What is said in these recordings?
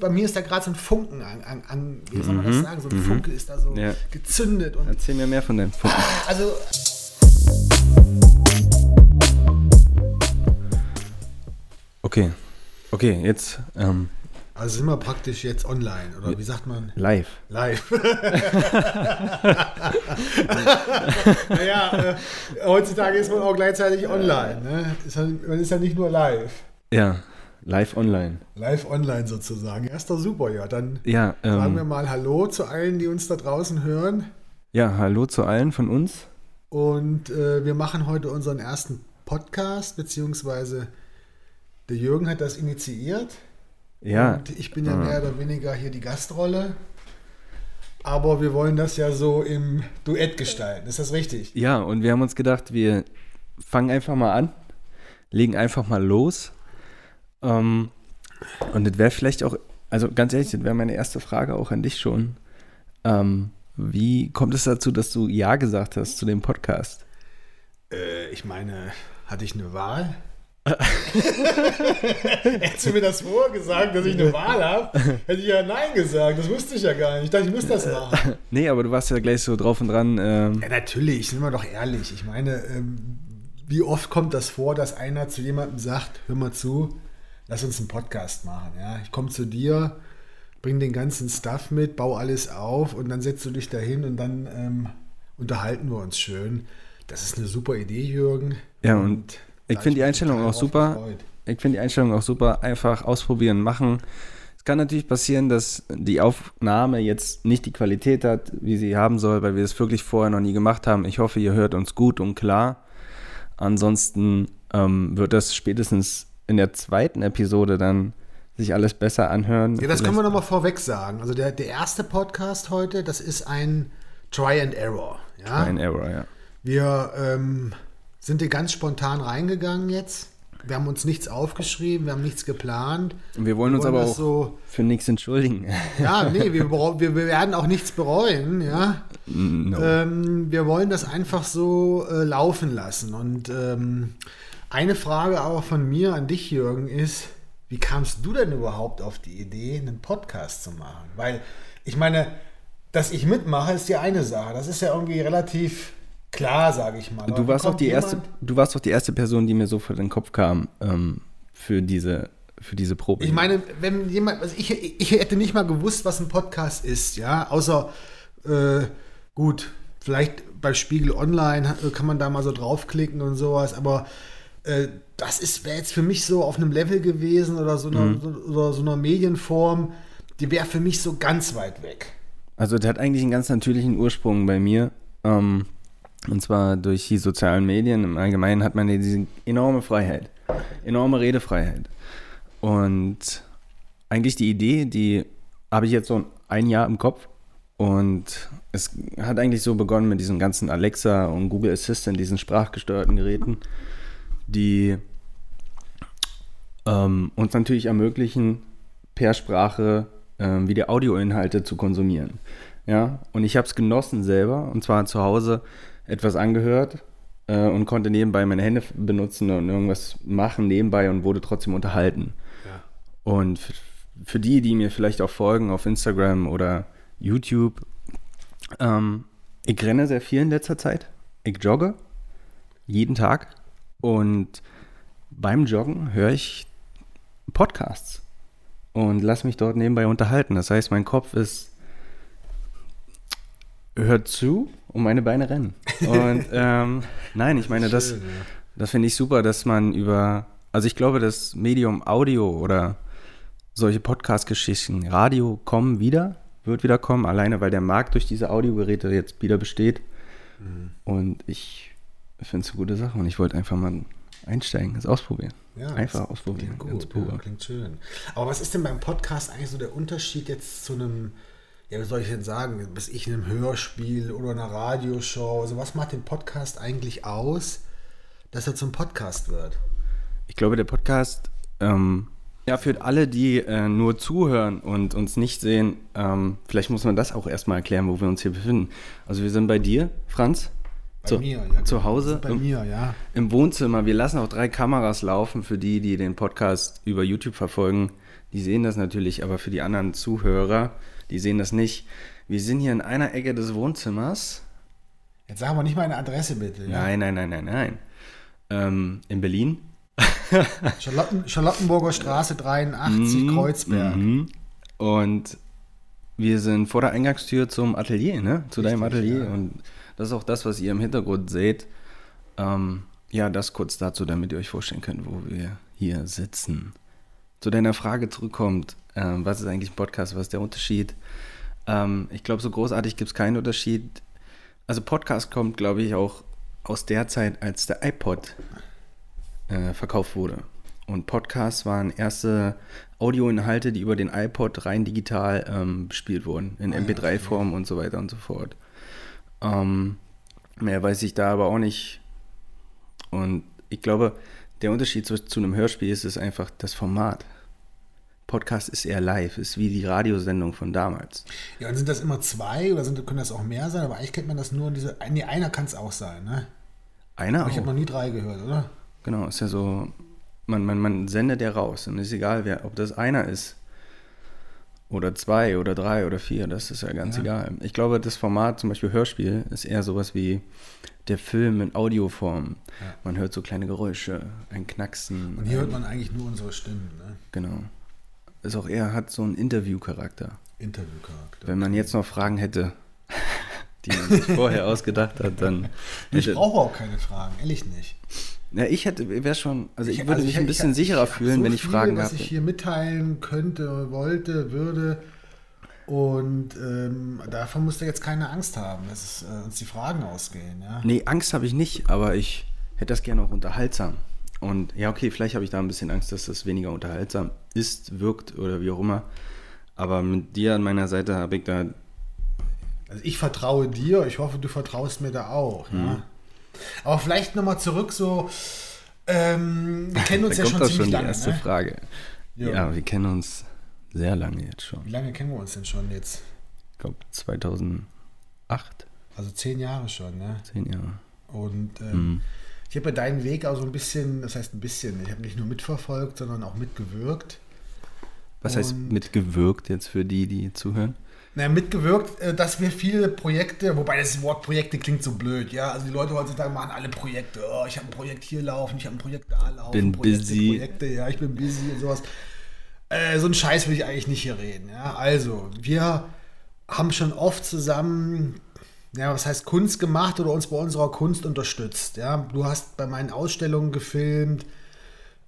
Bei mir ist da gerade so ein Funken an, an, an, wie soll man das sagen? So ein Funke ist da so Ja. gezündet. Und Erzähl mir mehr von deinem Funken. also, Okay. Okay, jetzt ähm, also sind wir praktisch jetzt online, oder wie sagt man? live. Live. naja, äh, heutzutage ist man auch gleichzeitig online. Ne? Ist ja, man ist ja nicht nur live. Ja, live online. Live online sozusagen. Doch super, ja. Dann Ja, sagen wir ähm, mal Hallo zu allen, die uns da draußen hören. ja, hallo zu allen von uns. Und äh, wir machen heute unseren ersten Podcast, beziehungsweise der Jürgen hat das initiiert. Ja, Und ich bin ja Ah. mehr oder weniger hier die Gastrolle. Aber wir wollen das ja so im Duett gestalten. Ist das richtig? ja, und wir haben uns gedacht, wir fangen einfach mal an, legen einfach mal los. Ähm, und das wäre vielleicht auch, also ganz ehrlich, das wäre meine erste Frage auch an dich schon. Ähm, wie kommt es dazu, dass du Ja gesagt hast zu dem Podcast? Äh, ich meine, hatte ich eine Wahl? Hättest du mir das vorgesagt, dass ich eine Wahl habe, hätte ich ja Nein gesagt. Das wusste ich ja gar nicht. Ich dachte, ich muss das machen. Nee, aber du warst ja gleich so drauf und dran. Ähm, Ja, natürlich, sind wir doch ehrlich. Ich meine, ähm, wie oft kommt das vor, dass einer zu jemandem sagt, hör mal zu, lass uns einen Podcast machen. Ja? Ich komme zu dir, bring den ganzen Stuff mit, bau alles auf und dann setzt du dich dahin und dann ähm, unterhalten wir uns schön. Das ist eine super Idee, Jürgen. Ja, und ich da hab finde die Einstellung auch super. gefreut. Ich finde die Einstellung auch super. Einfach ausprobieren, machen. Es kann natürlich passieren, dass die Aufnahme jetzt nicht die Qualität hat, wie sie haben soll, weil wir es wirklich vorher noch nie gemacht haben. Ich hoffe, ihr hört uns gut und klar. Ansonsten ähm, wird das spätestens in der zweiten Episode dann sich alles besser anhören. Ja, das können wir nochmal vorweg sagen. Also der, der erste Podcast heute, das ist ein Try and Error. Ja? Ein Error, ja. Wir ähm, sind hier ganz spontan reingegangen jetzt. Wir haben uns nichts aufgeschrieben, wir haben nichts geplant. Und wir wollen uns wollen aber auch so- für nichts entschuldigen. Ja, nee, wir, wir, wir werden auch nichts bereuen, ja. no. Ähm, wir wollen das einfach so äh, laufen lassen. Und ähm, eine Frage aber von mir an dich, Jürgen, ist, wie kamst du denn überhaupt auf die Idee, einen Podcast zu machen? Weil, ich meine, dass ich mitmache, ist ja eine Sache. Das ist ja irgendwie relativ klar, sage ich mal. Du warst auch die erste, du warst doch die erste Person, die mir so vor den Kopf kam ähm, für diese für diese Probe. Ich meine, wenn jemand, also ich, ich hätte nicht mal gewusst, was ein Podcast ist, ja, außer, äh, gut, vielleicht bei Spiegel Online äh, kann man da mal so draufklicken und sowas, aber äh, das ist wäre jetzt für mich so auf einem Level gewesen oder so einer, Mhm. so, oder so einer Medienform, die wäre für mich so ganz weit weg. Also das hat eigentlich einen ganz natürlichen Ursprung bei mir. Ähm, und zwar durch die sozialen Medien. Im Allgemeinen hat man ja diese enorme Freiheit. Enorme Redefreiheit. Und eigentlich die Idee, die habe ich jetzt so ein Jahr im Kopf. Und es hat eigentlich so begonnen mit diesen ganzen Alexa und Google Assistant, diesen sprachgesteuerten Geräten, die ähm, uns natürlich ermöglichen, per Sprache ähm, wieder Audioinhalte zu konsumieren. Ja, und ich habe es genossen selber, und zwar zu Hause etwas angehört äh, und konnte nebenbei meine Hände benutzen und irgendwas machen nebenbei und wurde trotzdem unterhalten. Ja. Und für die, die mir vielleicht auch folgen auf Instagram oder YouTube, ähm, ich renne sehr viel in letzter Zeit. Ich jogge jeden Tag und beim Joggen höre ich Podcasts und lass mich dort nebenbei unterhalten. Das heißt, mein Kopf ist hört zu und meine Beine rennen. Und ähm, nein, ich meine, das, das finde ich super, dass man über, also ich glaube, das Medium Audio oder solche Podcast-Geschichten, Radio kommen wieder, wird wieder kommen, alleine weil der Markt durch diese Audiogeräte jetzt wieder besteht. Mhm. Und ich finde es eine gute Sache und ich wollte einfach mal einsteigen, es ausprobieren. Ja, einfach das ausprobieren. Klingt gut, ja, klingt schön. Aber was ist denn beim Podcast eigentlich so der Unterschied jetzt zu einem, ja, wie soll ich denn sagen, bis ich in einem Hörspiel oder einer Radioshow, also was macht den Podcast eigentlich aus, dass er zum Podcast wird? Ich glaube, der Podcast, ähm, ja, für alle, die äh, nur zuhören und uns nicht sehen, ähm, vielleicht muss man das auch erstmal erklären, wo wir uns hier befinden. Also wir sind bei dir, Franz, Bei zu, mir, ja. zu genau. Hause Bei im, mir, ja. im Wohnzimmer. Wir lassen auch drei Kameras laufen für die, die den Podcast über YouTube verfolgen. Die sehen das natürlich, aber für die anderen Zuhörer, die sehen das nicht. Wir sind hier in einer Ecke des Wohnzimmers. Jetzt sagen wir nicht mal eine Adresse bitte. Ja? Nein, nein, nein, nein, nein. Ähm, in Berlin. Charlotten, Charlottenburger Straße 83, Mhm, Kreuzberg. mhm. Und wir sind vor der Eingangstür zum Atelier, ne? Zu deinem Richtig, Atelier. ja. Und das ist auch das, was ihr im Hintergrund seht. Ähm, ja, das kurz dazu, damit ihr euch vorstellen könnt, wo wir hier sitzen. Zu deiner Frage zurückkommt, ähm, was ist eigentlich ein Podcast, was ist der Unterschied? Ähm, ich glaube, so großartig gibt es keinen Unterschied. Also Podcast kommt, glaube ich, auch aus der Zeit, als der iPod äh, verkauft wurde. Und Podcasts waren erste Audioinhalte, die über den iPod rein digital ähm, bespielt wurden, in MP3-Form und so weiter und so fort. Ähm, mehr weiß ich da aber auch nicht. Und ich glaube, der Unterschied zu, zu einem Hörspiel ist es einfach das Format. Podcast ist eher live, ist wie die Radiosendung von damals. Ja, und sind das immer zwei oder sind, können das auch mehr sein? Aber eigentlich kennt man das nur in diese. Nee, einer kann es auch sein, ne? Einer Aber ich habe noch nie drei gehört, oder? Genau, ist ja so, man, man, man sendet ja raus und ist egal, wer, ob das einer ist oder zwei oder drei oder vier, das ist ja ganz Ja. egal. Ich glaube, das Format, zum Beispiel Hörspiel, ist eher sowas wie der Film in Audioform. Ja. Man hört so kleine Geräusche, ein Knacksen. Und hier hört man eigentlich nur unsere Stimmen, ne? Genau. Ist auch eher, hat so einen Interviewcharakter. Interviewcharakter. Wenn man jetzt noch Fragen hätte, die man sich vorher ausgedacht hat, dann. Ich brauche auch keine Fragen, ehrlich nicht. Ja, ich hätte, wäre schon, also ich, würde also mich ein ich- bisschen ich- sicherer ich fühlen, so wenn ich viel, Fragen was habe. ich hier mitteilen könnte, wollte, würde. Und ähm, davon musst du jetzt keine Angst haben, dass es, äh, uns die Fragen ausgehen. Ja? Nee, Angst habe ich nicht, aber ich hätte das gerne auch unterhaltsam. Und ja, okay, vielleicht habe ich da ein bisschen Angst, dass das weniger unterhaltsam ist, wirkt oder wie auch immer. Aber mit dir an meiner Seite habe ich da. Also ich vertraue dir, ich hoffe, du vertraust mir da auch. Mhm. Ja? Aber vielleicht nochmal zurück so, ähm, wir kennen uns ja schon ziemlich schon die lange. erste Ne? Frage. Ja. Ja. wir kennen uns sehr lange jetzt schon. Wie lange kennen wir uns denn schon jetzt? Ich glaube 2008, Also zehn Jahre schon, ne? zehn Jahre. Und ähm, Mhm. ich habe ja deinen Weg auch so ein bisschen, das heißt ein bisschen, ich habe nicht nur mitverfolgt, sondern auch mitgewirkt. Was heißt Und- mitgewirkt jetzt für die, die zuhören? Naja, mitgewirkt, äh, dass wir viele Projekte, wobei das Wort Projekte klingt so blöd, ja. Also die Leute heutzutage machen alle Projekte. Oh, ich habe ein Projekt hier laufen, ich habe ein Projekt da laufen. Bin Projekte, busy. Projekte, ja, ich bin busy und sowas. Äh, so einen Scheiß will ich eigentlich nicht hier reden, ja. Also, wir haben schon oft zusammen, ja, was heißt Kunst gemacht oder uns bei unserer Kunst unterstützt, ja. Du hast bei meinen Ausstellungen gefilmt,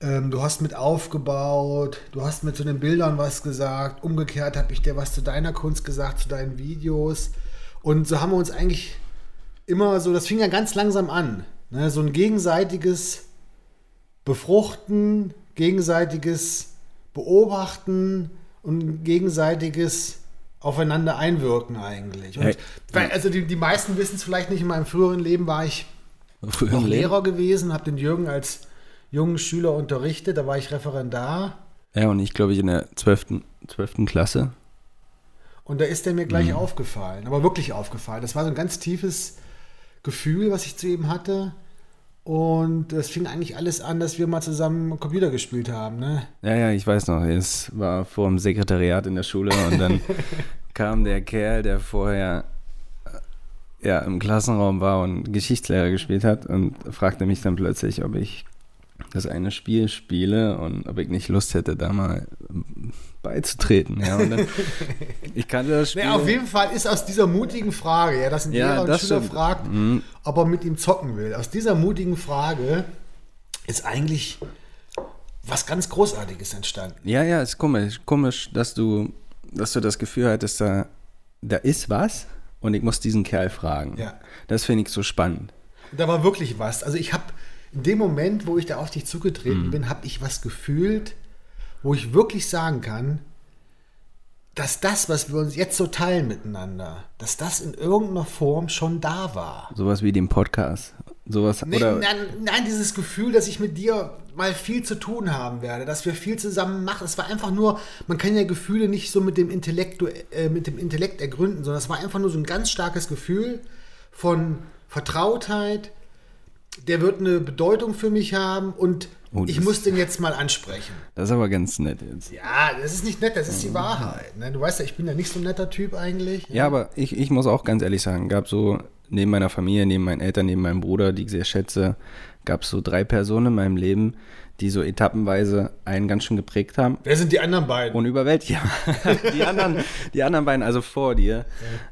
ähm, du hast mit aufgebaut, du hast mit zu den Bildern was gesagt, umgekehrt habe ich dir was zu deiner Kunst gesagt, zu deinen Videos. Und so haben wir uns eigentlich immer so, das fing ja ganz langsam an, ne? so ein gegenseitiges Befruchten, gegenseitiges Beobachten und gegenseitiges aufeinander einwirken eigentlich. Und also die, die meisten wissen es vielleicht nicht, in meinem früheren Leben war ich Früher Leben? Lehrer gewesen, habe den Jürgen als jungen Schüler unterrichtet, da war ich Referendar Ja, und ich glaube, ich in der 12. 12. Klasse. und da ist er mir Mhm. gleich aufgefallen, aber wirklich aufgefallen. Das war so ein ganz tiefes Gefühl, was ich zu ihm hatte und es fing eigentlich alles an, dass wir mal zusammen Computer gespielt haben, ne? Ja, ja, ich weiß noch. Es war vor dem Sekretariat in der Schule und dann kam der Kerl, der vorher äh, ja, im Klassenraum war und Geschichtslehrer gespielt hat und fragte mich dann plötzlich, ob ich das eine Spiel spiele und ob ich nicht Lust hätte, da mal beizutreten. Ja, und dann, ich kannte das Spiel. Nee, auf jeden Fall ist aus dieser mutigen Frage, ja, dass ein Ja, Lehrer und das Schüler stimmt. fragt, Mhm. ob er mit ihm zocken will. Aus dieser mutigen Frage ist eigentlich was ganz Großartiges entstanden. Ja, ja, ist komisch, komisch, dass du, dass du das Gefühl hattest, da, da ist was und ich muss diesen Kerl fragen. Ja. Das finde ich so spannend. Da war wirklich was. Also ich habe in dem Moment, wo ich da auf dich zugetreten Mhm. bin, habe ich was gefühlt, wo ich wirklich sagen kann, dass das, was wir uns jetzt so teilen miteinander, dass das in irgendeiner Form schon da war. Sowas wie den Podcast. Sowas, Nee, oder, nein, nein, dieses Gefühl, dass ich mit dir mal viel zu tun haben werde, dass wir viel zusammen machen. Es war einfach nur, man kann ja Gefühle nicht so mit dem, Intellekt, äh, mit dem Intellekt ergründen, sondern es war einfach nur so ein ganz starkes Gefühl von Vertrautheit, der wird eine Bedeutung für mich haben und Oh, Ich muss den jetzt mal ansprechen. Das ist aber ganz nett jetzt. Ja, das ist nicht nett, das ist die Wahrheit. Ne? Du weißt ja, ich bin ja nicht so ein netter Typ eigentlich. Ja, aber ich, ich muss auch ganz ehrlich sagen, gab so neben meiner Familie, neben meinen Eltern, neben meinem Bruder, die ich sehr schätze, gab es so drei Personen in meinem Leben, die so etappenweise einen ganz schön geprägt haben Wer sind die anderen beiden? und überwältigt haben. die, anderen, die anderen beiden, also vor dir,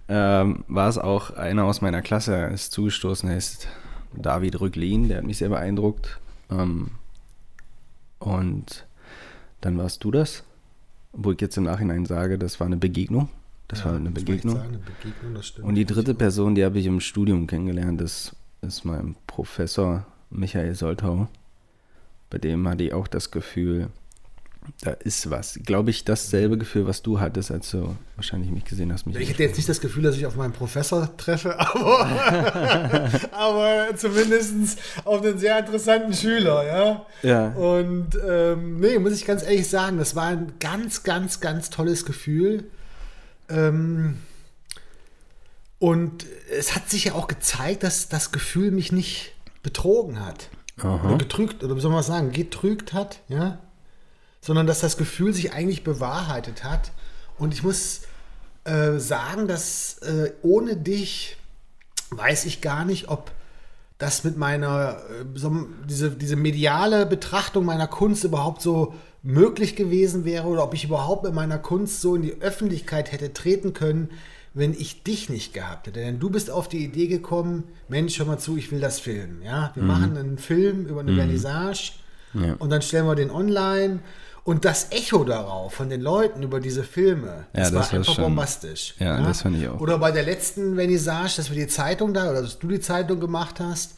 ähm, war es auch einer aus meiner Klasse, ist zugestoßen, ist David Rücklin, der hat mich sehr beeindruckt. Ähm, und dann warst du das, wo ich jetzt im Nachhinein sage, das war eine Begegnung. Das war eine Begegnung. sagen, eine Begegnung, das stimmt. Und die dritte Person, die habe ich im Studium kennengelernt, das ist mein Professor Michael Soltau. Bei dem hatte ich auch das Gefühl, da ist was. Glaube ich, dasselbe Gefühl, was du hattest, als du wahrscheinlich mich gesehen hast. Ich Michael. hätte jetzt nicht das Gefühl, dass ich auf meinen Professor treffe, aber, aber zumindest auf einen sehr interessanten Schüler, ja. Ja. Und ähm, nee, muss ich ganz ehrlich sagen, das war ein ganz, ganz, ganz tolles Gefühl. Ähm, und es hat sich ja auch gezeigt, dass das Gefühl mich nicht betrogen hat. Aha. Oder getrügt, oder wie soll man sagen, getrügt hat, ja. Sondern dass das Gefühl sich eigentlich bewahrheitet hat. Und ich muss äh, sagen, dass äh, ohne dich weiß ich gar nicht, ob das mit meiner, äh, so, diese, diese mediale Betrachtung meiner Kunst überhaupt so möglich gewesen wäre oder ob ich überhaupt mit meiner Kunst so in die Öffentlichkeit hätte treten können, wenn ich dich nicht gehabt hätte. Denn du bist auf die Idee gekommen, Mensch, hör mal zu, ich will das filmen. Ja? Wir machen einen Film über eine Vernissage Ja. und dann stellen wir den online. Und das Echo darauf von den Leuten über diese Filme, Ja, das, das war einfach schon- bombastisch. Ja, das fand ich auch. Oder bei der letzten Vernissage, dass wir die Zeitung da, oder dass du die Zeitung gemacht hast,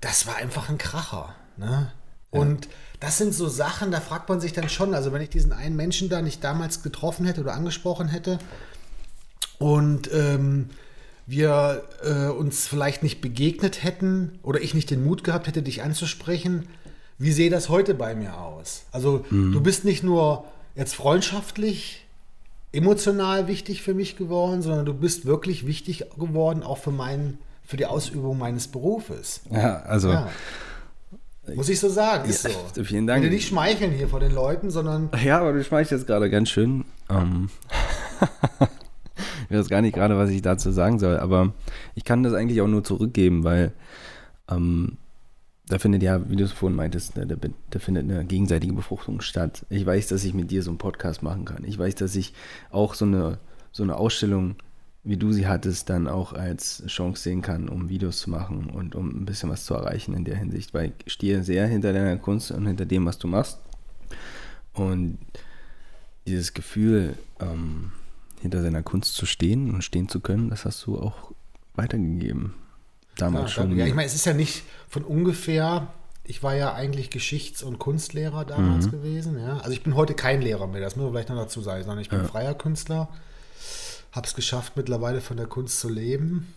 das war einfach ein Kracher. Ne? Und das sind so Sachen, da fragt man sich dann schon, also wenn ich diesen einen Menschen da nicht damals getroffen hätte oder angesprochen hätte und ähm, wir äh, uns vielleicht nicht begegnet hätten oder ich nicht den Mut gehabt hätte, dich anzusprechen, wie sehe das heute bei mir aus? Also du bist nicht nur jetzt freundschaftlich, emotional wichtig für mich geworden, sondern du bist wirklich wichtig geworden, auch für, meinen, für die Ausübung meines Berufes. Ja, also Ja. Muss ich so sagen, ist Ja, so. vielen Ich Dank. will dir nicht schmeicheln hier vor den Leuten, sondern Ja, aber du schmeichelst jetzt gerade ganz schön. Ähm, ich weiß gar nicht gerade, was ich dazu sagen soll, aber ich kann das eigentlich auch nur zurückgeben, weil ähm, da findet ja, wie du es vorhin meintest, da, da, da findet eine gegenseitige Befruchtung statt. Ich weiß, dass ich mit dir so einen Podcast machen kann. Ich weiß, dass ich auch so eine, so eine Ausstellung, wie du sie hattest, dann auch als Chance sehen kann, um Videos zu machen und um ein bisschen was zu erreichen in der Hinsicht, weil ich stehe sehr hinter deiner Kunst und hinter dem, was du machst. Und dieses Gefühl, ähm, hinter seiner Kunst zu stehen und stehen zu können, das hast du auch weitergegeben. Damals Ja, schon. danke. Ja, ich meine, es ist ja nicht von ungefähr. Ich war ja eigentlich Geschichts- und Kunstlehrer damals Mhm. gewesen. Ja. Also ich bin heute kein Lehrer mehr, das muss man vielleicht noch dazu sagen, sondern ich bin freier Künstler. Habe es geschafft, mittlerweile von der Kunst zu leben.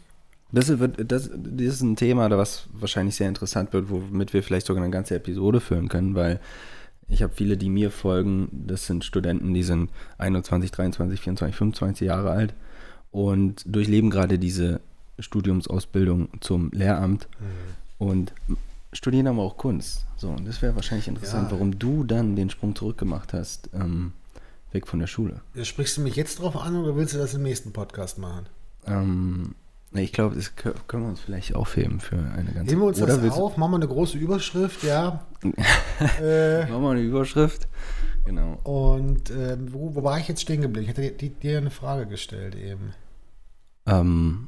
Das, wird, das, das ist ein Thema, was wahrscheinlich sehr interessant wird, womit wir vielleicht sogar eine ganze Episode füllen können, weil ich habe viele, die mir folgen, das sind Studenten, die sind 21, 23, 24, 25 Jahre alt und durchleben gerade diese Studiumsausbildung zum Lehramt und studieren aber auch Kunst. So, und das wäre wahrscheinlich interessant, Ja. warum du dann den Sprung zurückgemacht hast, ähm, weg von der Schule. Sprichst du mich jetzt drauf an oder willst du das im nächsten Podcast machen? Ähm, ich glaube, das kö- können wir uns vielleicht aufheben für eine ganze Nehmen wir uns das willst du- auf, machen wir eine große Überschrift, ja. äh, Machen wir eine Überschrift. Genau. und ähm, wo, wo war ich jetzt stehen geblieben? Ich hatte dir, dir eine Frage gestellt eben. Ähm,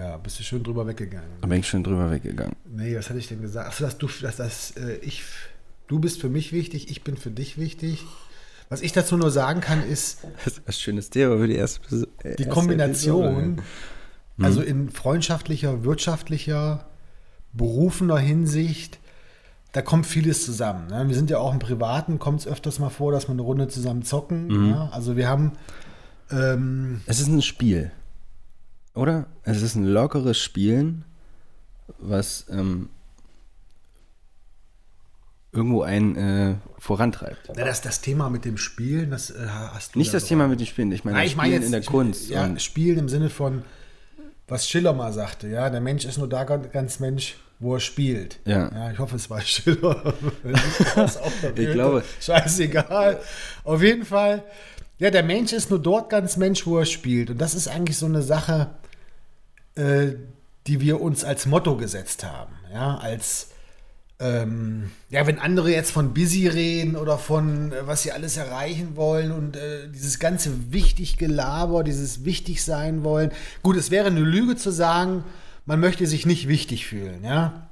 Ja, bist du schön drüber weggegangen. da bin ich schon drüber weggegangen. Nee, was hatte ich denn gesagt? Achso, dass du, dass das, äh, ich, du bist für mich wichtig, ich bin für dich wichtig. Was ich dazu nur sagen kann, ist Das ist ein schönes Thema für die erste Episo- die Kombination, Episode. also in freundschaftlicher, wirtschaftlicher, berufener Hinsicht, da kommt vieles zusammen. Ne? Wir sind ja auch im Privaten, kommt es öfters mal vor, dass wir eine Runde zusammen zocken. Ja? Also wir haben, ähm, Es ist ein Spiel. Oder? Es ist ein lockeres Spielen, was ähm, irgendwo einen äh, vorantreibt. na, das, das Thema mit dem Spielen, das äh, hast du Nicht ja das so Thema mit den Spielen, ich meine Nein, das ich meine Spielen jetzt in der Kunst. Ja, Spielen im Sinne von was Schiller mal sagte, ja, der Mensch ist nur da ganz, Mensch, wo er spielt. Ja. ich hoffe, es war Schiller. ich glaube. Scheißegal. Auf jeden Fall, ja, der Mensch ist nur dort ganz Mensch, wo er spielt. Und das ist eigentlich so eine Sache, äh, die wir uns als Motto gesetzt haben. Ja, als ähm, ja, wenn andere jetzt von busy reden oder von äh, was sie alles erreichen wollen und äh, dieses ganze wichtig Gelaber, dieses wichtig sein wollen. Gut, es wäre eine Lüge zu sagen, man möchte sich nicht wichtig fühlen, ja.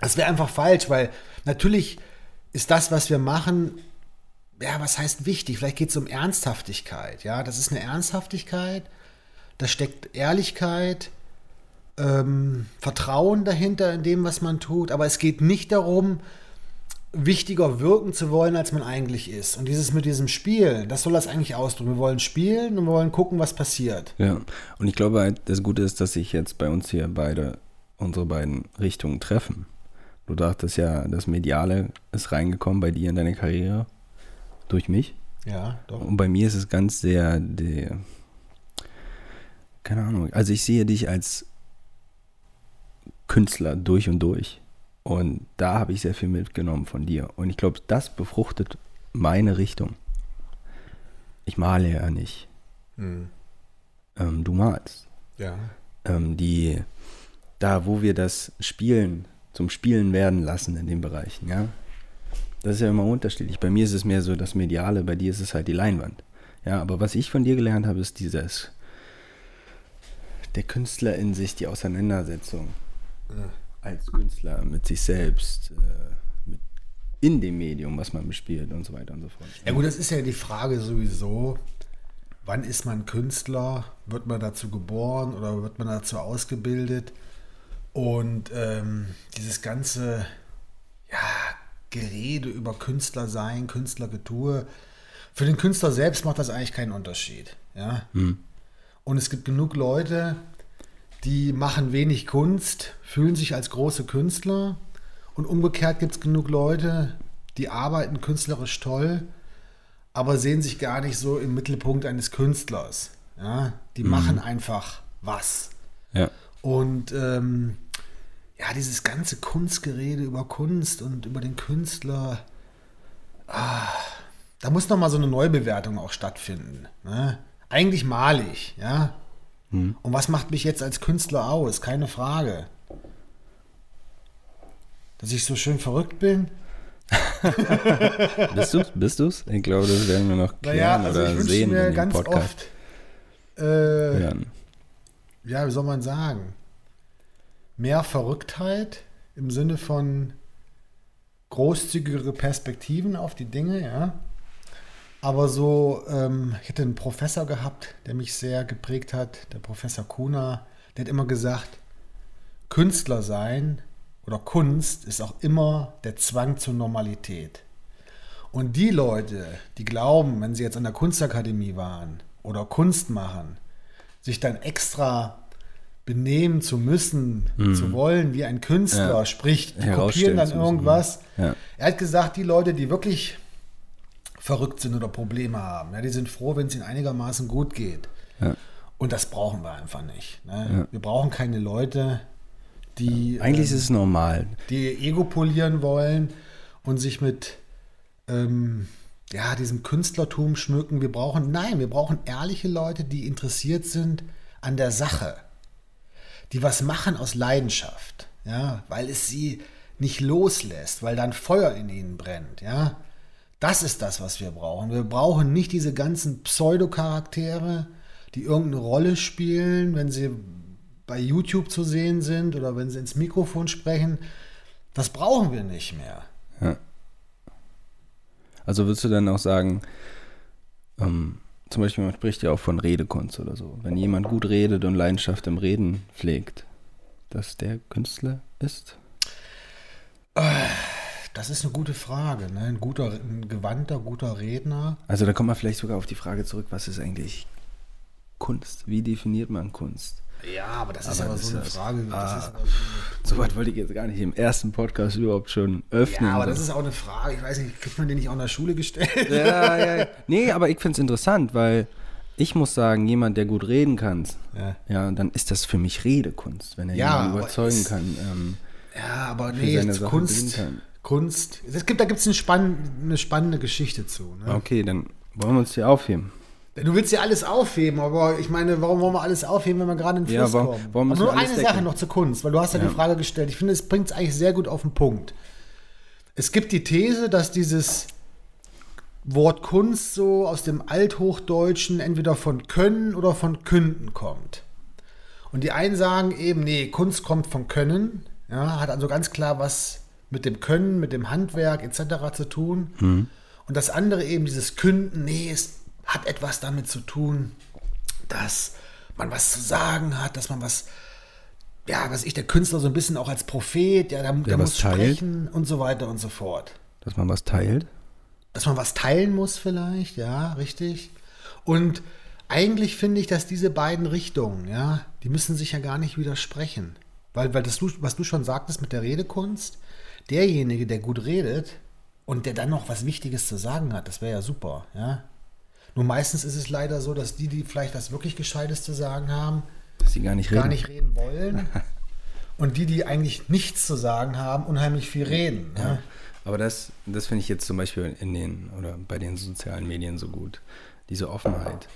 Das wäre einfach falsch, weil natürlich ist das, was wir machen, ja, was heißt wichtig? Vielleicht geht es um Ernsthaftigkeit, ja. Das ist eine Ernsthaftigkeit, da steckt Ehrlichkeit, ähm, Vertrauen dahinter in dem, was man tut. Aber es geht nicht darum, wichtiger wirken zu wollen, als man eigentlich ist. Und dieses mit diesem Spiel, das soll das eigentlich ausdrücken. Wir wollen spielen und wir wollen gucken, was passiert. Ja, und ich glaube halt, das Gute ist, dass sich jetzt bei uns hier beide, unsere beiden Richtungen treffen. Du dachtest ja, das Mediale ist reingekommen bei dir in deine Karriere durch mich. Ja, doch. Und bei mir ist es ganz sehr, der, keine Ahnung, also ich sehe dich als Künstler durch und durch. Und da habe ich sehr viel mitgenommen von dir. Und ich glaube, das befruchtet meine Richtung. Ich male ja nicht. Hm. Ähm, du malst. Ja. Ähm, die, da, wo wir das Spielen zum Spielen werden lassen in den Bereichen, ja. Das ist ja immer unterschiedlich. Bei mir ist es mehr so das Mediale, bei dir ist es halt die Leinwand. Ja, aber was ich von dir gelernt habe, ist dieses, der Künstler in sich, die Auseinandersetzung als Künstler mit sich selbst, äh, mit in dem Medium, was man bespielt und so weiter und so fort. Ja gut, das ist ja die Frage sowieso, wann ist man Künstler? Wird man dazu geboren oder wird man dazu ausgebildet? Und ähm, dieses ganze ja, Gerede über Künstler sein, Künstlergetue, für den Künstler selbst macht das eigentlich keinen Unterschied. Ja? Hm. Und es gibt genug Leute, die machen wenig Kunst, fühlen sich als große Künstler. Und umgekehrt gibt es genug Leute, die arbeiten künstlerisch toll, aber sehen sich gar nicht so im Mittelpunkt eines Künstlers. Ja, die mhm. machen einfach was. Ja. Und ähm, ja, dieses ganze Kunstgerede über Kunst und über den Künstler, ah, da muss noch mal so eine Neubewertung auch stattfinden. Ne? Eigentlich malig, ja. Hm. Und was macht mich jetzt als Künstler aus? Keine Frage. Dass ich so schön verrückt bin? bist du Bist du's? Ich glaube, das werden wir noch klären naja, also oder sehen mir in ganz Podcast. Oft, äh, ja, wie soll man sagen? Mehr Verrücktheit im Sinne von großzügigere Perspektiven auf die Dinge, ja. Aber so, ähm, ich hatte einen Professor gehabt, der mich sehr geprägt hat, der Professor Kuna, der hat immer gesagt, Künstler sein oder Kunst ist auch immer der Zwang zur Normalität. Und die Leute, die glauben, wenn sie jetzt an der Kunstakademie waren oder Kunst machen, sich dann extra benehmen zu müssen, mhm. zu wollen, wie ein Künstler, ja. sprich, die kopieren dann irgendwas. Ja. Er hat gesagt, die Leute, die wirklich verrückt sind oder Probleme haben. Ja, die sind froh, wenn es ihnen einigermaßen gut geht. Ja. Und das brauchen wir einfach nicht. Ne? Ja. Wir brauchen keine Leute, die. Eigentlich ähm, ist es normal. Die Ego polieren wollen und sich mit ähm, ja, diesem Künstlertum schmücken. Wir brauchen, nein, wir brauchen ehrliche Leute, die interessiert sind an der Sache. Die was machen aus Leidenschaft. Ja, weil es sie nicht loslässt, weil dann Feuer in ihnen brennt. Ja, das ist das, was wir brauchen. Wir brauchen nicht diese ganzen Pseudocharaktere, die irgendeine Rolle spielen, wenn sie bei YouTube zu sehen sind oder wenn sie ins Mikrofon sprechen. Das brauchen wir nicht mehr. Ja. Also würdest du dann auch sagen, ähm, zum Beispiel man spricht ja auch von Redekunst oder so. Wenn jemand gut redet und Leidenschaft im Reden pflegt, dass der Künstler ist? Äh. Das ist eine gute Frage. Ne? Ein guter, ein gewandter, guter Redner. Also da kommt man vielleicht sogar auf die Frage zurück, was ist eigentlich Kunst? Wie definiert man Kunst? Ja, aber das ist aber, so eine Frage. Ah, so weit wollte ich jetzt gar nicht im ersten Podcast überhaupt schon öffnen. Ja, aber das ist auch eine Frage. Ich weiß nicht, kriegt man den nicht auch in der Schule gestellt? Ja, ja, ja. Nee, aber ich finde es interessant, weil ich muss sagen, jemand, der gut reden kann, Ja. ja, dann ist das für mich Redekunst, wenn er Ja, jemanden aber überzeugen ist- kann. Ähm, Ja, aber nee, Kunst, kann. Kunst. Es gibt, da gibt es eine, spann eine spannende Geschichte zu. Ne? okay, dann wollen wir uns hier aufheben. Du willst ja alles aufheben, aber ich meine, warum wollen wir alles aufheben, wenn wir gerade in den Ja, Fluss warum- kommen? warum aber nur eine Sache decken? noch zur Kunst, weil du hast ja, Ja. die Frage gestellt. Ich finde, es bringt es eigentlich sehr gut auf den Punkt. Es gibt die These, dass dieses Wort Kunst so aus dem Althochdeutschen entweder von Können oder von Künden kommt. Und die einen sagen eben, nee, Kunst kommt vom Können, ja, hat also ganz klar was mit dem Können, mit dem Handwerk etc. zu tun. Und das andere eben, dieses Künden, nee, es hat etwas damit zu tun, dass man was zu sagen hat, dass man was, ja, was ich, der Künstler so ein bisschen auch als Prophet, ja, der, der was muss teilt. sprechen und so weiter und so fort. Dass man was teilt. Dass man was teilen muss vielleicht, ja, richtig. Und eigentlich finde ich, dass diese beiden Richtungen, ja, die müssen sich ja gar nicht widersprechen. Weil, weil das, was du schon sagtest mit der Redekunst, derjenige, der gut redet und der dann noch was Wichtiges zu sagen hat, das wäre ja super, ja. Nur meistens ist es leider so, dass die, die vielleicht was wirklich Gescheites zu sagen haben, Dass sie gar nicht reden. gar nicht reden wollen. Und die, die eigentlich nichts zu sagen haben, unheimlich viel reden. Ja. Aber das, das finde ich jetzt zum Beispiel in den oder bei den sozialen Medien so gut. Diese Offenheit.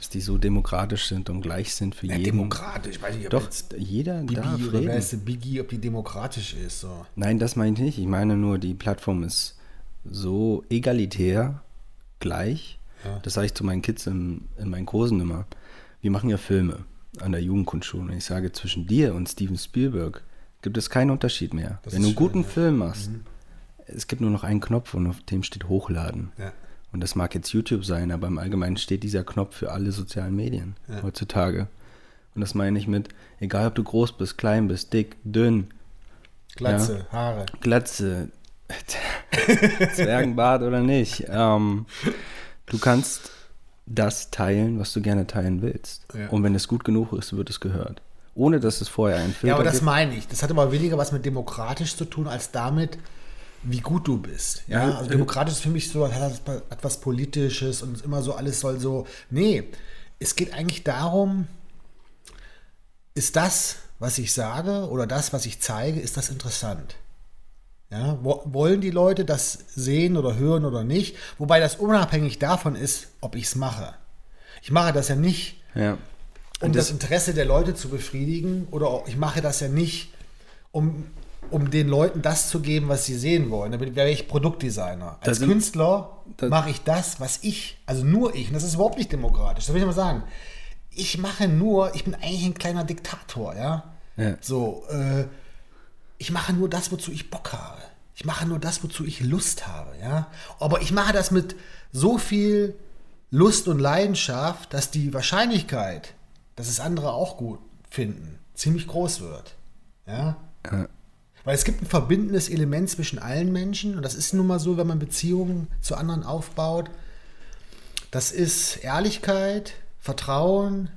Dass die so demokratisch sind und gleich sind für Ja, jeden. demokratisch, ich weiß nicht, ob Doch, jetzt jeder darf Bibi oder wer ist reden. der Biggie, ob die demokratisch ist. So. Nein, das meine ich nicht. Ich meine nur, die Plattform ist so egalitär gleich. Ja. Das sage ich zu meinen Kids in, in meinen Kursen immer. Wir machen ja Filme an der Jugendkunstschule. Und ich sage, zwischen dir und Steven Spielberg gibt es keinen Unterschied mehr. Das Wenn du einen schön, guten ja. Mhm. Film machst, es gibt nur noch einen Knopf und auf dem steht Hochladen. Ja. Und das mag jetzt YouTube sein, aber im Allgemeinen steht dieser Knopf für alle sozialen Medien Ja. heutzutage. Und das meine ich mit, egal ob du groß bist, klein bist, dick, dünn, Glatze, Haare. Glatze, Zwergenbart oder nicht. Ähm, du kannst das teilen, was du gerne teilen willst. Ja. Und wenn es gut genug ist, wird es gehört. Ohne dass es vorher einen Filter Ja, aber das gibt. meine ich. Das hat aber weniger was mit demokratisch zu tun, als damit, wie gut du bist. Ja, also demokratisch ist für mich so, hat, hat was Politisches und immer so, alles soll so. Nee, es geht eigentlich darum, ist das, was ich sage oder das, was ich zeige, ist das interessant? Ja, wo, wollen die Leute das sehen oder hören oder nicht? Wobei das unabhängig davon ist, ob ich es mache. Ich mache das ja nicht, Ja. um das, das- Interesse der Leute zu befriedigen oder ich mache das ja nicht, um, um den Leuten das zu geben, was sie sehen wollen. Damit wäre ich Produktdesigner. Als sind- Künstler mache ich das, was ich, also nur ich, und das ist überhaupt nicht demokratisch, das will ich mal sagen. Ich mache nur, ich bin eigentlich ein kleiner Diktator, ja. Ja. So, äh, ich mache nur das, wozu ich Bock habe. Ich mache nur das, wozu ich Lust habe, ja. Aber ich mache das mit so viel Lust und Leidenschaft, dass die Wahrscheinlichkeit, dass es andere auch gut finden, ziemlich groß wird. Ja. Ja. Weil es gibt ein verbindendes Element zwischen allen Menschen und das ist nun mal so, wenn man Beziehungen zu anderen aufbaut. Das ist Ehrlichkeit, Vertrauen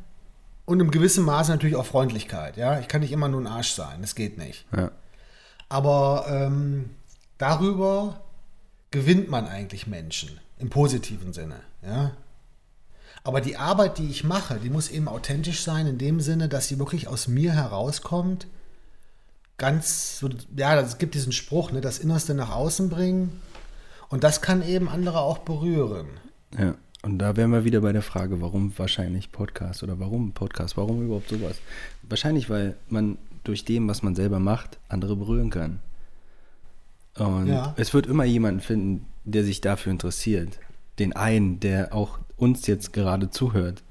und im gewissen Maße natürlich auch Freundlichkeit. Ja, ich kann nicht immer nur ein Arsch sein, das geht nicht. Ja. Aber ähm, darüber gewinnt man eigentlich Menschen im positiven Sinne. Ja? Aber die Arbeit, die ich mache, die muss eben authentisch sein, in dem Sinne, dass sie wirklich aus mir herauskommt. Ganz, so, ja, es gibt diesen Spruch, ne, das Innerste nach außen bringen. Und das kann eben andere auch berühren. Ja, und da wären wir wieder bei der Frage, warum wahrscheinlich Podcast oder warum Podcast, warum überhaupt sowas? Wahrscheinlich, weil man durch dem, was man selber macht, andere berühren kann. Und Ja. es wird immer jemanden finden, der sich dafür interessiert. Den einen, der auch uns jetzt gerade zuhört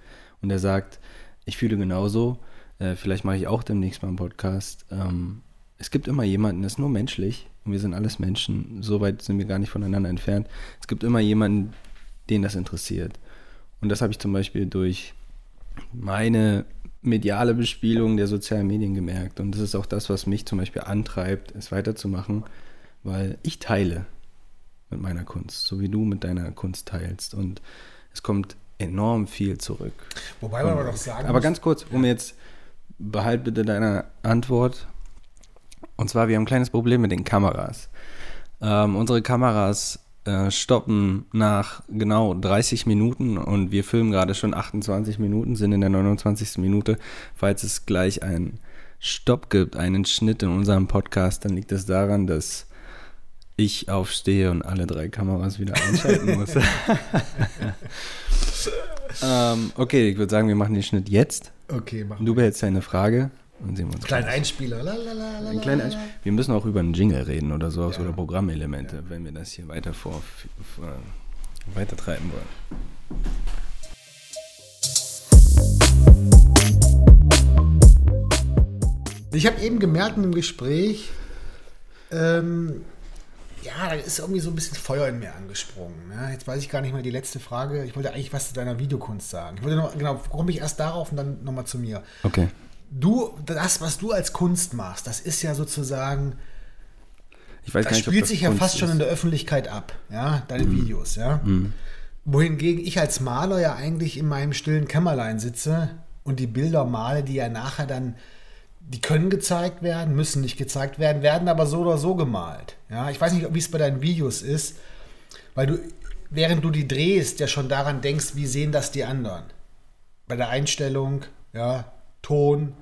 und der sagt, ich fühle genauso, äh, vielleicht mache ich auch demnächst mal einen Podcast. Ähm, es gibt immer jemanden, das ist nur menschlich und wir sind alles Menschen, so weit sind wir gar nicht voneinander entfernt. Es gibt immer jemanden, den das interessiert. Und das habe ich zum Beispiel durch meine mediale Bespielung der sozialen Medien gemerkt. Und das ist auch das, was mich zum Beispiel antreibt, es weiterzumachen, weil ich teile mit meiner Kunst, so wie du mit deiner Kunst teilst. Und es kommt enorm viel zurück. Wobei man aber doch sagen Aber muss, ganz kurz, um jetzt, behalt bitte deine Antwort. Und zwar, wir haben ein kleines Problem mit den Kameras. Ähm, unsere Kameras äh, stoppen nach genau 30 Minuten und wir filmen gerade schon 28 Minuten, sind in der 29. Minute. Falls es gleich einen Stopp gibt, einen Schnitt in unserem Podcast, dann liegt es das daran, dass ich aufstehe und alle drei Kameras wieder einschalten muss. ähm, okay, ich würde sagen, wir machen den Schnitt jetzt. Okay, machen Du behältst deine Frage und sehen wir uns. Kleinen. Einspieler. Lalalala. Ein kleiner Einsch- Wir müssen auch über einen Jingle reden oder sowas Ja. oder Programmelemente, wenn wir das hier weiter vor, äh, weiter treiben wollen. Ich habe eben gemerkt in dem Gespräch, ähm, ja, da ist irgendwie so ein bisschen Feuer in mir angesprungen. Ne? Jetzt weiß ich gar nicht mehr die letzte Frage. Ich wollte eigentlich was zu deiner Videokunst sagen. Ich wollte noch, genau, komme ich erst darauf und dann nochmal zu mir. Okay. Du, das, was du als Kunst machst, das ist ja sozusagen, Ich weiß das nicht, spielt das sich ja Kunst fast schon ist. in der Öffentlichkeit ab, ja, deine Videos, ja. Wohingegen ich als Maler ja eigentlich in meinem stillen Kämmerlein sitze und die Bilder male, die ja nachher dann, die können gezeigt werden, müssen nicht gezeigt werden, werden aber so oder so gemalt. Ja, ich weiß nicht, wie es bei deinen Videos ist, weil du, während du die drehst, ja schon daran denkst, wie sehen das die anderen. Bei der Einstellung, ja, Ton,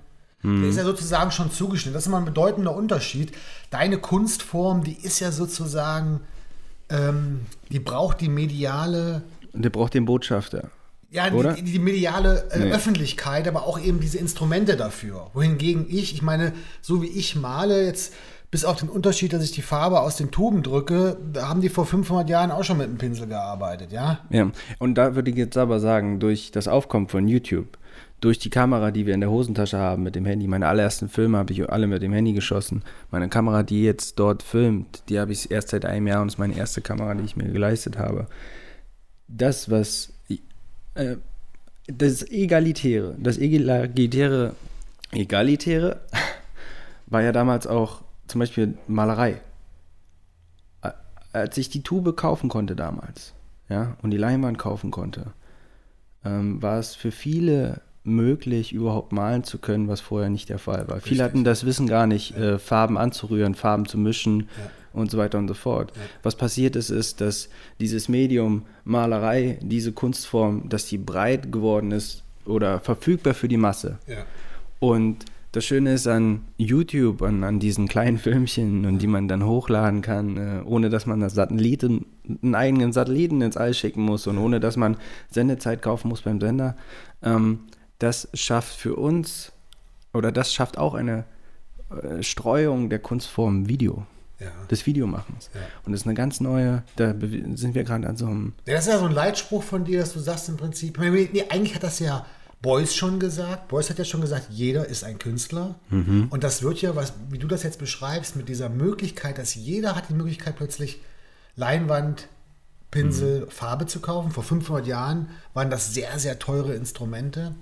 der ist ja sozusagen schon zugeschnitten. Das ist immer ein bedeutender Unterschied. Deine Kunstform, die ist ja sozusagen, ähm, die braucht die mediale Der braucht den Botschafter. ja, die, die mediale äh, Nee. Öffentlichkeit, aber auch eben diese Instrumente dafür. Wohingegen ich, ich meine, so wie ich male, jetzt bis auf den Unterschied, dass ich die Farbe aus den Tuben drücke, da haben die vor 500 Jahren auch schon mit dem Pinsel gearbeitet, ja? Ja, und da würde ich jetzt aber sagen, durch das Aufkommen von YouTube, durch die Kamera, die wir in der Hosentasche haben mit dem Handy, meine allerersten Filme habe ich alle mit dem Handy geschossen. Meine Kamera, die jetzt dort filmt, die habe ich erst seit einem Jahr und ist meine erste Kamera, die ich mir geleistet habe. Das, was äh, das Egalitäre, das Egalitäre, Egalitäre war ja damals auch zum Beispiel Malerei. Als ich die Tube kaufen konnte damals, ja, und die Leinwand kaufen konnte, ähm, war es für viele möglich, überhaupt malen zu können, was vorher nicht der Fall war. Viele hatten das Wissen gar nicht, äh, Farben anzurühren, Farben zu mischen und so weiter und so fort. Was passiert ist, ist, dass dieses Medium Malerei, diese Kunstform, dass die breit geworden ist oder verfügbar für die Masse. Ja. Und das Schöne ist an YouTube, an, an diesen kleinen Filmchen, und die man dann hochladen kann, äh, ohne dass man das Satelliten, einen eigenen Satelliten ins All schicken muss und ohne dass man Sendezeit kaufen muss beim Sender. Ähm, das schafft für uns, oder das schafft auch eine äh, Streuung der Kunstform Video, Ja. des Videomachens. Ja. Und das ist eine ganz neue, da sind wir gerade an so einem Ja, Das ist ja so ein Leitspruch von dir, dass du sagst im Prinzip, nee, eigentlich hat das ja Beuys schon gesagt. Beuys hat ja schon gesagt, jeder ist ein Künstler. Und das wird ja, was, wie du das jetzt beschreibst, mit dieser Möglichkeit, dass jeder hat die Möglichkeit plötzlich Leinwand, Pinsel, Farbe zu kaufen. Vor 500 Jahren waren das sehr, sehr teure Instrumente.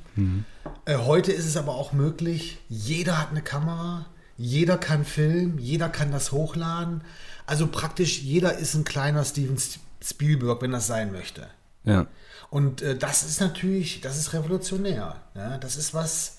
Äh, heute ist es aber auch möglich, jeder hat eine Kamera, jeder kann filmen, jeder kann das hochladen. Also praktisch jeder ist ein kleiner Steven Spielberg, wenn das sein möchte. Ja. Und äh, das ist natürlich, das ist revolutionär. Ja? Das ist was.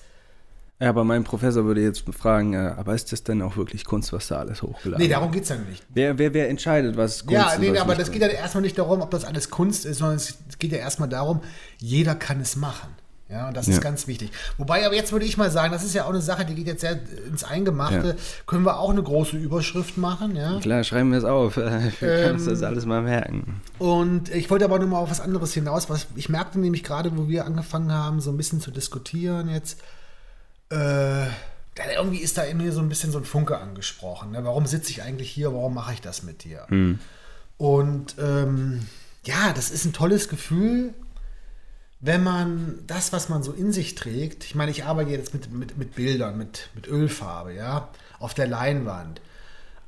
Ja, aber mein Professor würde jetzt fragen, äh, aber ist das denn auch wirklich Kunst, was da alles hochgeladen Nee, darum geht es ja nicht. Wer, wer, wer entscheidet, was Kunst ja, ist? nee, was aber das geht ja erstmal nicht darum, ob das alles Kunst ist, sondern es geht ja erstmal darum, jeder kann es machen. Ja, und das ist Ja. ganz wichtig. Wobei, aber jetzt würde ich mal sagen, das ist ja auch eine Sache, die geht jetzt sehr ins Eingemachte. Ja. Können wir auch eine große Überschrift machen, ja? Klar, schreiben wir es auf. Wir können uns Ähm, das alles mal merken. Und ich wollte aber nur mal auf was anderes hinaus. Was ich merkte nämlich gerade, wo wir angefangen haben, so ein bisschen zu diskutieren jetzt, äh, irgendwie ist da in mir so ein bisschen so ein Funke angesprochen. Ne? Warum sitze ich eigentlich hier? Warum mache ich das mit dir? Und ähm, ja, das ist ein tolles Gefühl, wenn man das, was man so in sich trägt, ich meine, ich arbeite jetzt mit, mit, mit Bildern, mit, mit Ölfarbe, ja, auf der Leinwand.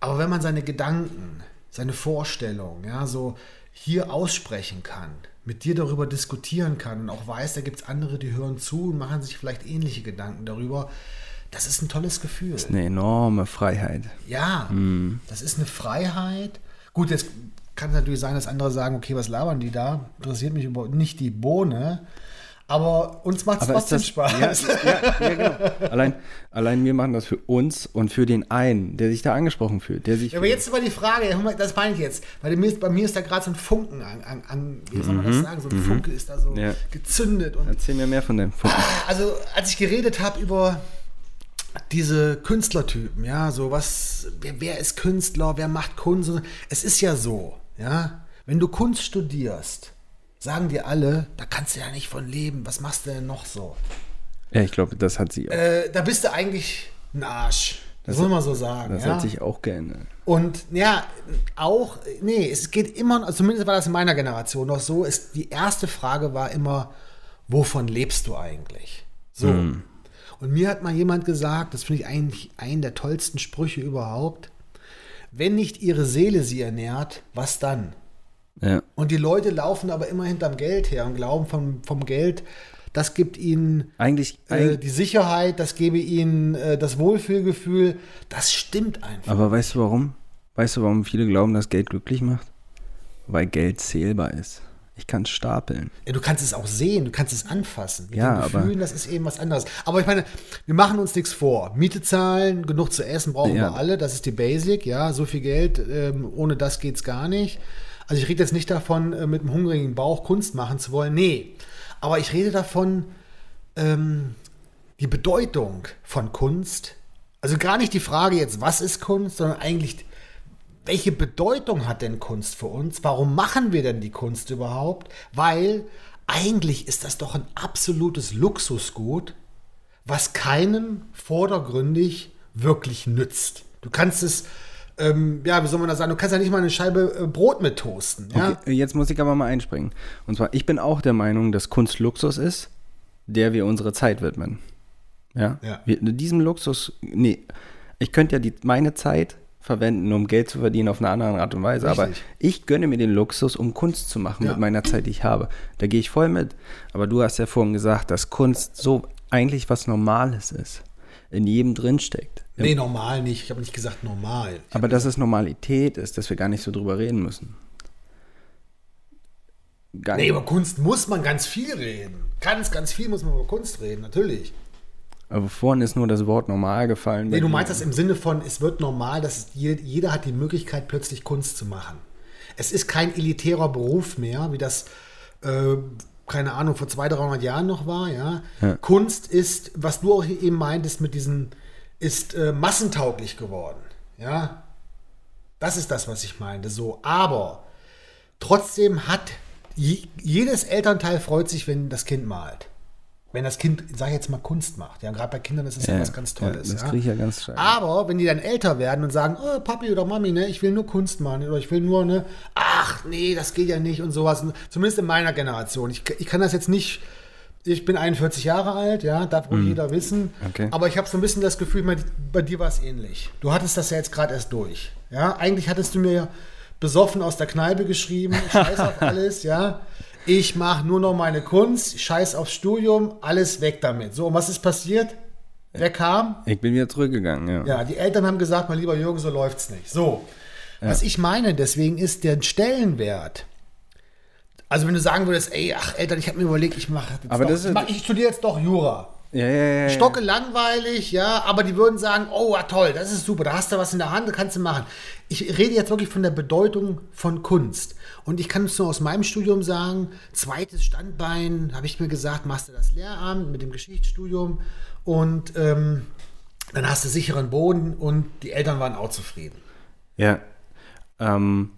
Aber wenn man seine Gedanken, seine Vorstellungen, ja, so hier aussprechen kann, mit dir darüber diskutieren kann und auch weiß, da gibt es andere, die hören zu und machen sich vielleicht ähnliche Gedanken darüber, das ist ein tolles Gefühl. Eine enorme Freiheit. Ja, das ist eine Freiheit. Gut, jetzt kann es natürlich sein, dass andere sagen, okay, was labern die da? Interessiert mich überhaupt nicht die Bohne. Aber uns macht es trotzdem das Spaß. Ja, ja, ja, genau. Allein, allein wir machen das für uns und für den einen, der sich da angesprochen fühlt. Der sich Ja, aber jetzt ist aber die Frage, das meine ich jetzt, weil mir ist, bei mir ist da gerade so ein Funken an, an, an wie soll man das sagen, so ein Funke ist da so Mhm. Gezündet. Und Erzähl mir mehr von dem. Von, also als ich geredet habe über diese Künstlertypen, ja, so was, wer, wer ist Künstler, wer macht Kunst, es ist ja so, ja, wenn du Kunst studierst, sagen dir alle, da kannst du ja nicht von leben, was machst du denn noch so? ja, ich glaube, das hat sie auch. Äh, da bist du eigentlich ein Arsch, das, soll man so sagen. das ja? hat sich auch geändert. Und ja, auch, nee, es geht immer, zumindest war das in meiner Generation noch so, ist, die erste Frage war immer, wovon lebst du eigentlich? So. Und mir hat mal jemand gesagt, das finde ich eigentlich einen der tollsten Sprüche überhaupt, wenn nicht ihre Seele sie ernährt, was dann? Ja. Und die Leute laufen aber immer hinterm Geld her und glauben vom, vom Geld, das gibt ihnen Eigentlich, äh, die Sicherheit, das gebe ihnen äh, das Wohlfühlgefühl. Das stimmt einfach. aber weißt du warum? Weißt du, warum viele glauben, dass Geld glücklich macht? Weil Geld zählbar ist. Ich kann es stapeln. Ja, du kannst es auch sehen, du kannst es anfassen. Mit Ja, den aber- Gefühlen, das ist eben was anderes. Aber ich meine, wir machen uns nichts vor. Miete zahlen, genug zu essen brauchen Ja. wir alle, das ist die Basic, ja, so viel Geld, ähm, ohne das geht's gar nicht. Also ich rede jetzt nicht davon, äh, mit einem hungrigen Bauch Kunst machen zu wollen, nee. Aber ich rede davon, ähm, die Bedeutung von Kunst. Also gar nicht die Frage jetzt, was ist Kunst, sondern eigentlich, welche Bedeutung hat denn Kunst für uns? Warum machen wir denn die Kunst überhaupt? Weil eigentlich ist das doch ein absolutes Luxusgut, was keinem vordergründig wirklich nützt. Du kannst es, ähm, ja, wie soll man das sagen, du kannst ja nicht mal eine Scheibe äh, Brot mit toasten. Ja? Okay, jetzt muss ich aber mal einspringen. Und zwar, ich bin auch der Meinung, dass Kunst Luxus ist, der wir unsere Zeit widmen. Ja? Ja. Wir, diesem Luxus, nee, ich könnte ja die, meine Zeit verwenden, um Geld zu verdienen auf eine andere Art und Weise. Aber Richtig. ich gönne mir den Luxus, um Kunst zu machen Ja. mit meiner Zeit, die ich habe. Da gehe ich voll mit. Aber du hast ja vorhin gesagt, dass Kunst so eigentlich was Normales ist. In jedem drinsteckt. Nee, normal nicht. Ich habe nicht gesagt normal. Ich Aber dass es Normalität ist, dass wir gar nicht so drüber reden müssen. Gar Nee, über Kunst muss man ganz viel reden. Ganz, ganz viel muss man über Kunst reden, natürlich. Aber vorhin ist nur das Wort normal gefallen. Nee, du meinst das im Sinne von, es wird normal, dass es je, jeder hat die Möglichkeit, plötzlich Kunst zu machen. Es ist kein elitärer Beruf mehr, wie das, äh, keine Ahnung, vor 200, 300 Jahren noch war. Ja? Ja. Kunst ist, was du auch eben meintest mit diesen, ist äh, massentauglich geworden. Ja, das ist das, was ich meinte. So, aber trotzdem hat je, jedes Elternteil freut sich, wenn das Kind malt. Wenn das Kind, sag ich jetzt mal, Kunst macht. Ja, gerade bei Kindern ist es ja, Ja, was ganz Tolles. ja, das ja. krieg ich ja ganz stark. Aber wenn die dann älter werden und sagen, oh, Papi oder Mami, ne, ich will nur Kunst machen oder ich will nur, ne, ach nee, das geht ja nicht und sowas. Zumindest in meiner Generation. Ich, ich kann das jetzt nicht, ich bin 41 Jahre alt, ja, darf wohl jeder wissen. Hm. Okay. Aber ich habe so ein bisschen das Gefühl, bei, bei dir war es ähnlich. Du hattest das ja jetzt gerade erst durch. Ja, eigentlich hattest du mir besoffen aus der Kneipe geschrieben, scheiß auf alles, ja. Ich mache nur noch meine Kunst, scheiß aufs Studium, alles weg damit. So, und was ist passiert? Wer kam? Ich bin wieder zurückgegangen, ja. Ja, die Eltern haben gesagt, mein lieber Jürgen, so läuft's nicht. So. Was ich meine, deswegen ist der Stellenwert. Also wenn du sagen würdest, ey, ach Eltern, ich habe mir überlegt, ich mache jetzt Aber doch, das ist- ich, mach, ich studiere jetzt doch Jura. Ja, ja, ja. Stocke langweilig, ja, aber die würden sagen, oh, ja, toll, das ist super, da hast du was in der Hand, das kannst du machen. Ich rede jetzt wirklich von der Bedeutung von Kunst. Und ich kann es nur aus meinem Studium sagen, zweites Standbein, habe ich mir gesagt, machst du das Lehramt mit dem Geschichtsstudium und ähm, dann hast du sicheren Boden und die Eltern waren auch zufrieden. Ja. Ähm,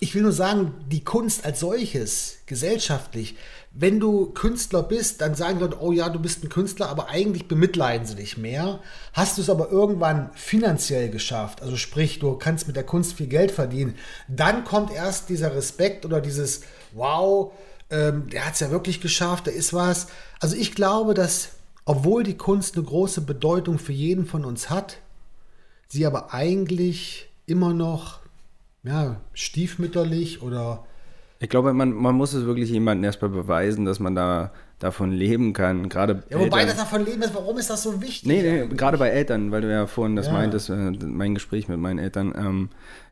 Ich will nur sagen, die Kunst als solches, gesellschaftlich, wenn du Künstler bist, dann sagen Leute, oh ja, du bist ein Künstler, aber eigentlich bemitleiden sie dich mehr. Hast du es aber irgendwann finanziell geschafft, also sprich, du kannst mit der Kunst viel Geld verdienen, dann kommt erst dieser Respekt oder dieses, wow, ähm, der hat es ja wirklich geschafft, da ist was. Also ich glaube, dass, obwohl die Kunst eine große Bedeutung für jeden von uns hat, sie aber eigentlich immer noch ja, stiefmütterlich oder ich glaube, man, man muss es wirklich jemandem erstmal beweisen, dass man da davon leben kann. Gerade ja, wobei Eltern- das davon leben ist, warum ist das so wichtig? Nee, nee, gerade bei Eltern, weil du ja vorhin das Ja. meintest, äh, mein Gespräch mit meinen Eltern, ähm,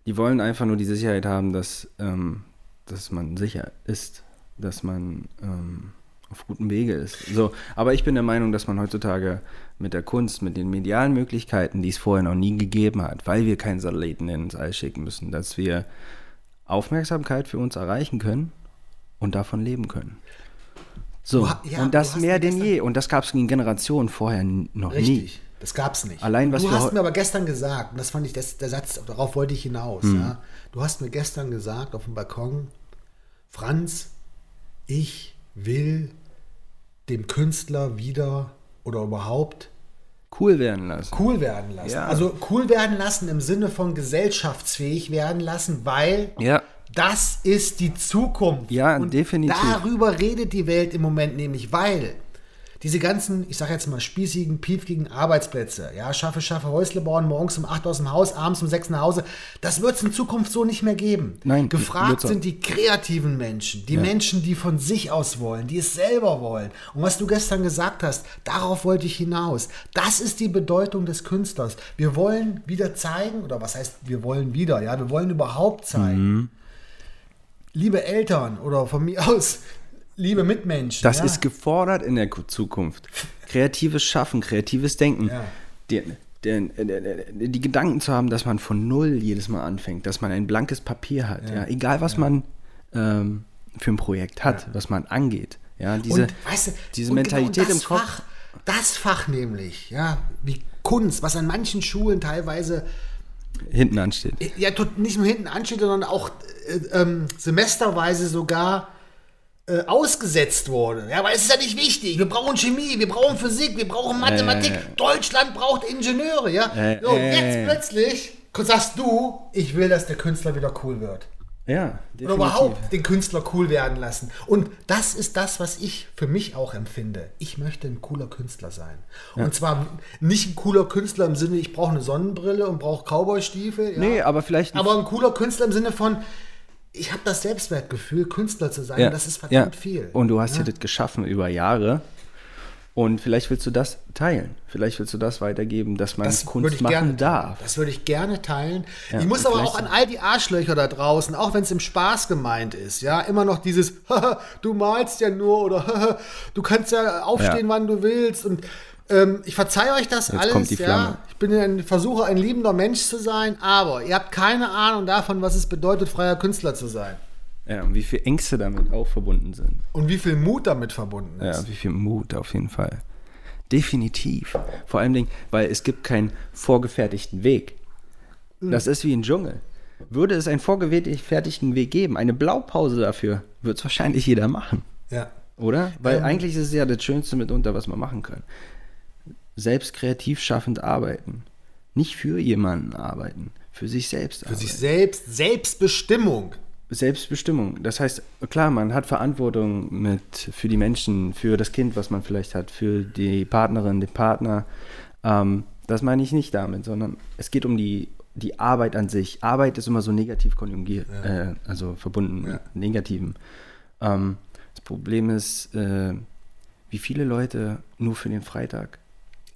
die wollen einfach nur die Sicherheit haben, dass, ähm, dass man sicher ist, dass man ähm, auf gutem Wege ist. So, aber ich bin der Meinung, dass man heutzutage mit der Kunst, mit den medialen Möglichkeiten, die es vorher noch nie gegeben hat, weil wir keinen Satelliten ins All schicken müssen, dass wir Aufmerksamkeit für uns erreichen können und davon leben können. So, ja, und das mehr denn je. Und das gab es in Generationen vorher noch Richtig. nie. Das gab es nicht. Allein, was du hast mir aber gestern gesagt, und das fand ich das, der Satz, darauf wollte ich hinaus. Hm. Ja. Du hast mir gestern gesagt auf dem Balkon, Franz, ich will dem Künstler wieder oder überhaupt Cool werden lassen. cool werden lassen. Ja. Also cool werden lassen im Sinne von gesellschaftsfähig werden lassen, weil Ja. das ist die Zukunft. Ja, Und definitiv. Darüber redet die Welt im Moment nämlich, weil diese ganzen, ich sage jetzt mal, spießigen, piefkigen Arbeitsplätze, ja, schaffe, schaffe, Häusle bauen, morgens um 8 aus dem Haus, abends um 6 nach Hause, das wird es in Zukunft so nicht mehr geben. Nein, Gefragt sind die kreativen Menschen, die Menschen, die von sich aus wollen, die es selber wollen. Und was du gestern gesagt hast, darauf wollte ich hinaus. Das ist die Bedeutung des Künstlers. Wir wollen wieder zeigen, oder was heißt, wir wollen wieder, ja, wir wollen überhaupt zeigen. Mhm. Liebe Eltern oder von mir aus, liebe Mitmenschen. Das ja, ist gefordert in der Zukunft. Kreatives Schaffen, kreatives Denken. Ja. Die, der, der, die Gedanken zu haben, dass man von Null jedes Mal anfängt, dass man ein blankes Papier hat. Ja. Egal, was man ähm, für ein Projekt hat, was man angeht. Ja, diese, und, weißt du, diese und Mentalität genau das im Kopf. Fach, das Fach nämlich, ja, wie Kunst, was an manchen Schulen teilweise hinten ansteht. ja, nicht nur hinten ansteht, sondern auch äh, ähm, semesterweise sogar äh, ausgesetzt wurde. Ja, weil es ist ja nicht wichtig. Wir brauchen Chemie, wir brauchen Physik, wir brauchen Mathematik. Äh. Deutschland braucht Ingenieure, ja. Äh, so, äh. jetzt plötzlich sagst du, ich will, dass der Künstler wieder cool wird. Ja, Oder überhaupt den Künstler cool werden lassen. Und das ist das, was ich für mich auch empfinde. Ich möchte ein cooler Künstler sein. Und zwar nicht ein cooler Künstler im Sinne, ich brauche eine Sonnenbrille und brauche Cowboystiefel. Ja. Nee, aber vielleicht. Aber ein cooler Künstler im Sinne von, ich habe das Selbstwertgefühl, Künstler zu sein. ja, das ist verdammt ja. viel. Und du hast ja. das geschaffen über Jahre. Und vielleicht willst du das teilen. Vielleicht willst du das weitergeben, dass man Das Kunst ich machen gerne darf. Das würde ich gerne teilen. Ja, ich muss aber auch an all die Arschlöcher da draußen, auch wenn es im Spaß gemeint ist, ja, immer noch dieses, "Haha, du malst ja nur oder "Haha, du kannst ja aufstehen, Ja. wann du willst. Und ähm, ich verzeihe euch das Jetzt alles. kommt die ja. Flamme. Ich bin ein Versuche, ein liebender Mensch zu sein, aber ihr habt keine Ahnung davon, was es bedeutet, freier Künstler zu sein. Ja, und wie viele Ängste damit auch verbunden sind. Und wie viel Mut damit verbunden ist. Ja, wie viel Mut auf jeden Fall. Definitiv. Vor allem, Dingen, weil es gibt keinen vorgefertigten Weg. Das ist wie ein Dschungel. Würde es einen vorgefertigten Weg geben, eine Blaupause dafür, wird es wahrscheinlich jeder machen. ja. Oder? Weil Ähm. eigentlich ist es ja das Schönste mitunter, was man machen kann. Selbst kreativ schaffend arbeiten. Nicht für jemanden arbeiten, für sich selbst Für arbeiten. sich selbst, Selbstbestimmung. Selbstbestimmung. Das heißt, klar, man hat Verantwortung mit für die Menschen, für das Kind, was man vielleicht hat, für die Partnerin, den Partner. Ähm, das meine ich nicht damit, sondern es geht um die, die Arbeit an sich. Arbeit ist immer so negativ konjugiert, äh, also verbunden mit Negativen. Ähm, das Problem ist, äh, wie viele Leute nur für den Freitag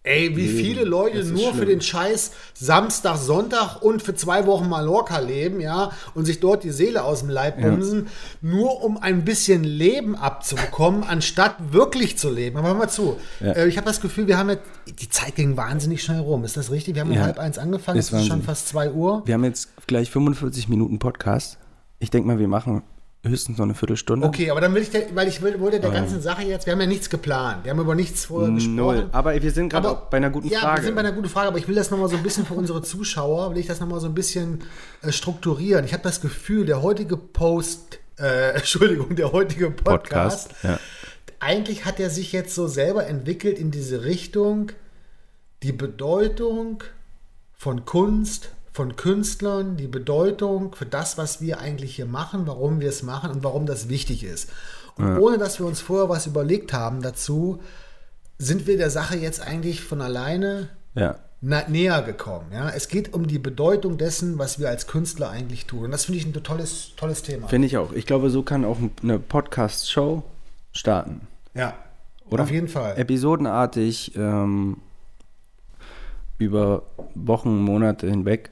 Ey, wie Leben. viele Leute nur für schlimm. den Scheiß Samstag, Sonntag und für zwei Wochen Mallorca leben, ja, und sich dort die Seele aus dem Leib bumsen, nur um ein bisschen Leben abzubekommen, anstatt wirklich zu leben. Aber hör mal zu. Ja. Äh, ich habe das Gefühl, wir haben jetzt, die Zeit ging wahnsinnig schnell rum. Ist das richtig? Wir haben um Ja. halb eins angefangen, es ist schon fast zwei Uhr. Wir haben jetzt gleich 45 Minuten Podcast. Ich denke mal, wir machen höchstens noch eine Viertelstunde. Okay, aber dann will ich, der, weil ich will, wollte der ganzen Sache jetzt, wir haben ja nichts geplant, wir haben über nichts vorher gesprochen. Null. Aber wir sind gerade bei einer guten ja, Frage. wir sind bei einer guten Frage, aber ich will das nochmal so ein bisschen für unsere Zuschauer, will ich das nochmal so ein bisschen äh, strukturieren. Ich habe das Gefühl, der heutige Post, äh, Entschuldigung, der heutige Podcast, Podcast, ja. eigentlich hat er sich jetzt so selber entwickelt in diese Richtung, die Bedeutung von Kunst, von Künstlern, die Bedeutung für das, was wir eigentlich hier machen, warum wir es machen und warum das wichtig ist. Und ohne dass wir uns vorher was überlegt haben dazu, sind wir der Sache jetzt eigentlich von alleine ja. näher gekommen. Ja? Es geht um die Bedeutung dessen, was wir als Künstler eigentlich tun. Und das finde ich ein tolles, tolles Thema. Finde ich auch. Ich glaube, so kann auch eine Podcast-Show starten. Ja, Oder? auf jeden Fall. Episodenartig ähm, über Wochen, Monate hinweg.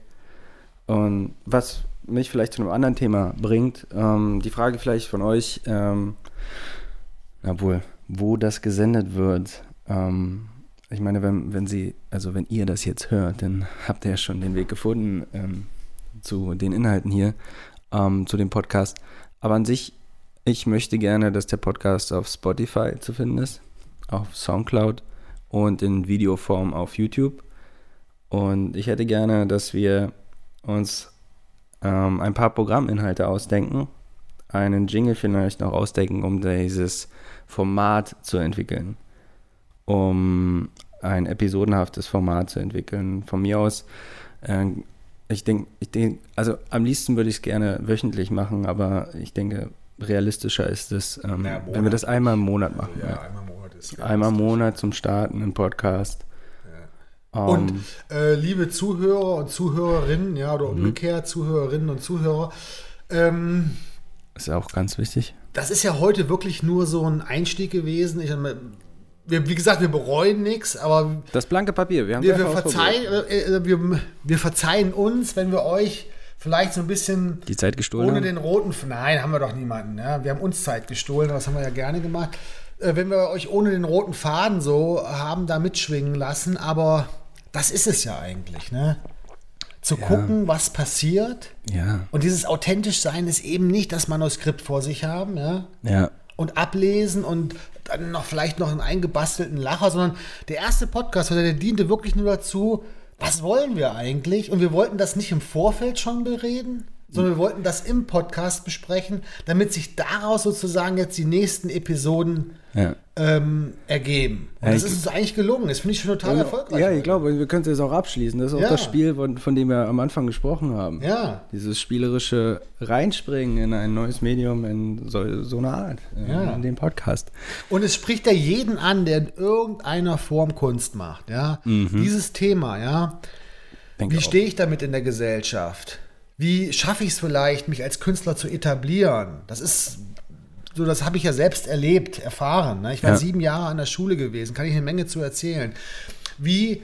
Und was mich vielleicht zu einem anderen Thema bringt, ähm, die Frage vielleicht von euch, ähm, obwohl, wo das gesendet wird. Ähm, ich meine, wenn, wenn Sie, also wenn ihr das jetzt hört, dann habt ihr ja schon den Weg gefunden ähm, zu den Inhalten hier, ähm, zu dem Podcast. Aber an sich, ich möchte gerne, dass der Podcast auf Spotify zu finden ist, auf Soundcloud und in Videoform auf YouTube. Und ich hätte gerne, dass wir uns ähm, ein paar Programminhalte ausdenken, einen Jingle vielleicht noch ausdenken, um dieses Format zu entwickeln, um ein episodenhaftes Format zu entwickeln. Von mir aus, äh, ich denke, ich denk, also am liebsten würde ich es gerne wöchentlich machen, aber ich denke, realistischer ist es, ähm, ja, wenn wir das einmal im Monat machen. Also, ja, ja. einmal im Monat ist Einmal im Monat zum Starten im Podcast. Und ähm, äh, liebe Zuhörer und Zuhörerinnen, ja, oder mhm. umgekehrt, Zuhörerinnen und Zuhörer, ähm, ist auch ganz wichtig. Das ist ja heute wirklich nur so ein Einstieg gewesen. Ich, wir, wie gesagt, wir bereuen nichts, aber. Das blanke Papier, wir haben wir, wir, verzeihen, äh, äh, wir, wir verzeihen uns, wenn wir euch vielleicht so ein bisschen. Die Zeit gestohlen. Ohne haben? den roten. Nein, haben wir doch niemanden. Ja? Wir haben uns Zeit gestohlen, das haben wir ja gerne gemacht. Äh, wenn wir euch ohne den roten Faden so haben da mitschwingen lassen, aber das ist es ja eigentlich, ne? Zu ja. gucken, was passiert. Ja. Und dieses authentisch sein ist eben nicht das Manuskript vor sich haben, ja? Ja. Und ablesen und dann noch vielleicht noch einen eingebastelten Lacher, sondern der erste Podcast, der diente wirklich nur dazu, was wollen wir eigentlich? Und wir wollten das nicht im Vorfeld schon bereden, sondern wir wollten das im Podcast besprechen, damit sich daraus sozusagen jetzt die nächsten Episoden ja. ähm, ergeben. Und ja, das ist uns eigentlich gelungen. Das finde ich schon total ja, erfolgreich. Ja, ich glaube, wir können es jetzt auch abschließen. Das ist auch das Spiel, von, von, dem wir am Anfang gesprochen haben. Ja. Dieses spielerische Reinspringen in ein neues Medium, in so, so eine Art, in den Podcast. Und es spricht ja jeden an, der in irgendeiner Form Kunst macht. Ja. Mhm. Dieses Thema, ja. Denke Wie stehe ich damit in der Gesellschaft? Wie schaffe ich es vielleicht, mich als Künstler zu etablieren? Das ist so, das habe ich ja selbst erlebt, erfahren. Ne? Ich war ja. sieben Jahre an der Schule gewesen, kann ich eine Menge zu erzählen. Wie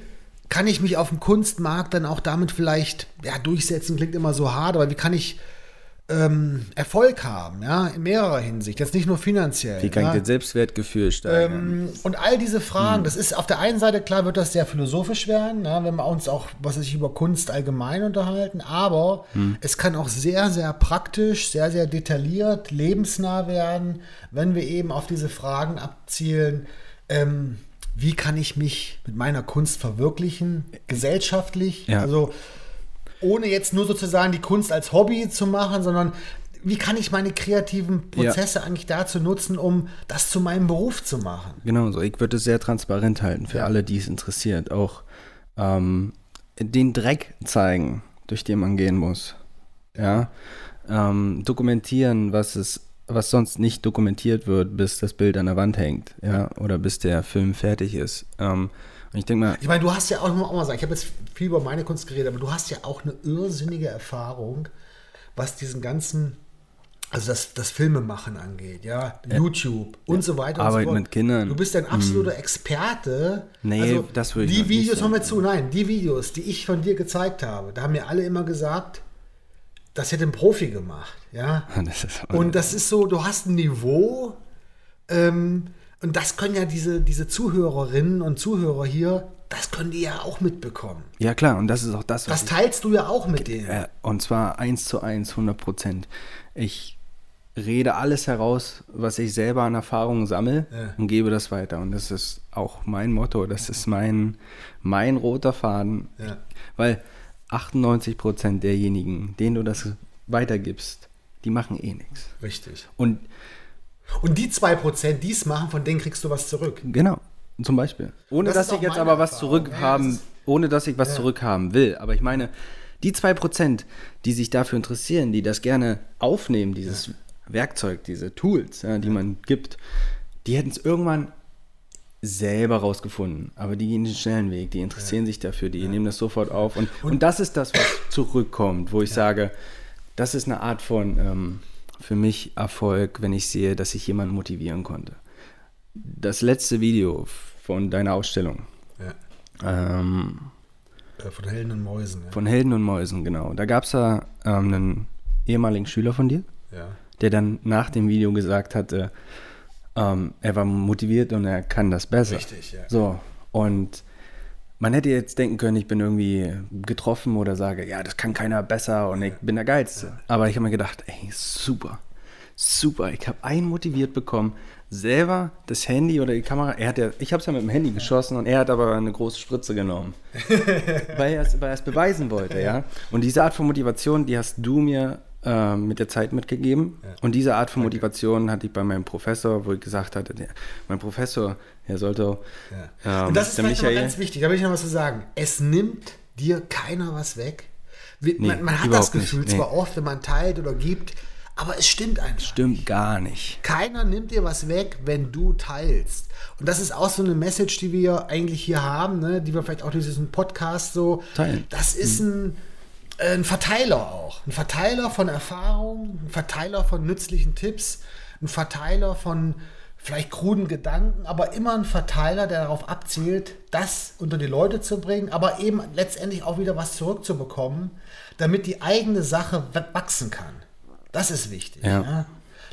kann ich mich auf dem Kunstmarkt dann auch damit vielleicht ja, durchsetzen? Klingt immer so hart, aber wie kann ich ähm, Erfolg haben, ja, in mehrerer Hinsicht, jetzt nicht nur finanziell. Wie kann ja. ich den Selbstwertgefühl steigern? Ähm, und all diese Fragen, hm. das ist auf der einen Seite, klar wird das sehr philosophisch werden, ja, wenn wir uns auch, was ich, über Kunst allgemein unterhalten, aber hm. es kann auch sehr, sehr praktisch, sehr, sehr detailliert, lebensnah werden, wenn wir eben auf diese Fragen abzielen, ähm, wie kann ich mich mit meiner Kunst verwirklichen, gesellschaftlich, ja. also ohne jetzt nur sozusagen die Kunst als Hobby zu machen, sondern wie kann ich meine kreativen Prozesse ja. eigentlich dazu nutzen, um das zu meinem Beruf zu machen? Genau so. Ich würde es sehr transparent halten für ja. alle, die es interessiert. Auch ähm, den Dreck zeigen, durch den man gehen muss. Ja. Ähm, dokumentieren, was es was sonst nicht dokumentiert wird, bis das Bild an der Wand hängt, ja, oder bis der Film fertig ist. Ähm, und ich denke mal. Ich meine, du hast ja auch, auch mal sagen, ich habe jetzt viel über meine Kunst geredet, aber du hast ja auch eine irrsinnige Erfahrung, was diesen ganzen also das, das Filmemachen angeht, ja, ja. YouTube und ja. so weiter Arbeit und so mit Kindern. Du bist ein absoluter hm. Experte. Nee, also das würde ich Die Videos, hören wir zu, nein, die Videos, die ich von dir gezeigt habe, da haben mir alle immer gesagt, das hätte ein Profi gemacht, ja. Das und das ist so, du hast ein Niveau, ähm, und das können ja diese, diese Zuhörerinnen und Zuhörer hier, das können die ja auch mitbekommen. Ja, klar, und das ist auch das. Was das teilst du ja auch mit denen. Äh, und zwar eins zu eins, 100 Prozent. Ich rede alles heraus, was ich selber an Erfahrungen sammle ja. und gebe das weiter. Und das ist auch mein Motto, das ist mein, mein roter Faden. Ja. Weil 98 Prozent derjenigen, denen du das weitergibst, die machen eh nichts. Richtig. Und und die 2%, die es machen, von denen kriegst du was zurück. Genau, zum Beispiel. Ohne das dass ich jetzt aber was zurückhaben, ja, ohne dass ich was ja. zurückhaben will. Aber ich meine, die 2%, die sich dafür interessieren, die das gerne aufnehmen, dieses ja. Werkzeug, diese Tools, die man gibt, die hätten es irgendwann selber rausgefunden. Aber die gehen den schnellen Weg, die interessieren sich dafür, die nehmen das sofort auf. Und, und, und, das ist das, was zurückkommt, wo ich sage, das ist eine Art von ähm, für mich Erfolg, wenn ich sehe, dass ich jemanden motivieren konnte. Das letzte Video von deiner Ausstellung. Ja. Ähm, äh, von Helden und Mäusen. Ja. Von Helden und Mäusen, genau. Da gab es ja ähm, einen ehemaligen Schüler von dir, ja. der dann nach dem Video gesagt hatte, ähm, er war motiviert und er kann das besser. Richtig, ja. So, und man hätte jetzt denken können, ich bin irgendwie getroffen oder sage, ja, das kann keiner besser und ich bin der Geilste. Aber ich habe mir gedacht, ey, super, super, ich habe einen motiviert bekommen, selber das Handy oder die Kamera, er hat ja, ich habe es ja mit dem Handy geschossen und er hat aber eine große Spritze genommen, weil er es weil er es beweisen wollte, ja. Und diese Art von Motivation, die hast du mir äh, mit der Zeit mitgegeben. Und diese Art von Motivation hatte ich bei meinem Professor, wo ich gesagt hatte, der, mein Professor, er sollte. Ja. ähm, Und das ist vielleicht Michael- ganz wichtig, da will ich noch was zu sagen. Es nimmt dir keiner was weg. Wir- Nee, man, man hat das Gefühl nicht, nee. zwar oft, wenn man teilt oder gibt, aber es stimmt einfach. Stimmt gar nicht. Keiner nimmt dir was weg, wenn du teilst. Und das ist auch so eine Message, die wir eigentlich hier haben, ne? die wir vielleicht auch durch diesen Podcast so. Teilen. Das ist ein, äh, ein Verteiler auch. Ein Verteiler von Erfahrungen, ein Verteiler von nützlichen Tipps, ein Verteiler von vielleicht kruden Gedanken, aber immer ein Verteiler, der darauf abzielt, das unter die Leute zu bringen, aber eben letztendlich auch wieder was zurückzubekommen, damit die eigene Sache wachsen kann. Das ist wichtig. Ja. Ja?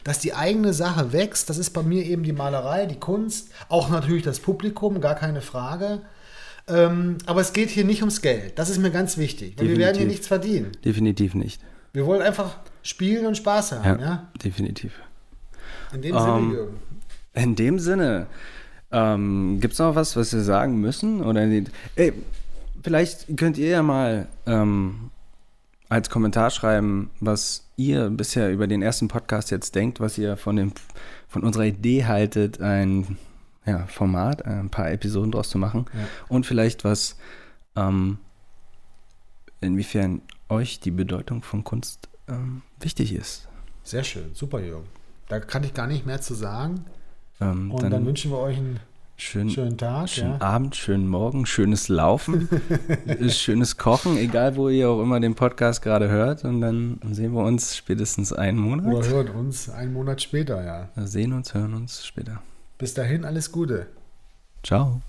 Dass die eigene Sache wächst, das ist bei mir eben die Malerei, die Kunst, auch natürlich das Publikum, gar keine Frage. Ähm, aber es geht hier nicht ums Geld. Das ist mir ganz wichtig. Weil wir werden hier nichts verdienen. Definitiv nicht. Wir wollen einfach spielen und Spaß haben. Ja, Ja? definitiv. In dem Ähm, Sinne, Jürgen. In dem Sinne, ähm, gibt es noch was, was wir sagen müssen? Oder ey, vielleicht könnt ihr ja mal ähm, als Kommentar schreiben, was ihr bisher über den ersten Podcast jetzt denkt, was ihr von, dem, von unserer Idee haltet, ein ja, Format, ein paar Episoden draus zu machen. Ja. Und vielleicht was, ähm, inwiefern euch die Bedeutung von Kunst ähm, wichtig ist. Sehr schön. Super, Jürgen. Da kann ich gar nicht mehr zu sagen. Ähm, Und dann, wünschen wir euch einen schön, schönen Tag. Schönen Ja? Abend, schönen Morgen, schönes Laufen, schönes Kochen, egal wo ihr auch immer den Podcast gerade hört. Und dann sehen wir uns spätestens einen Oder Monat. hören uns einen Monat später, ja. Sehen uns, hören uns später. Bis dahin alles Gute. Ciao.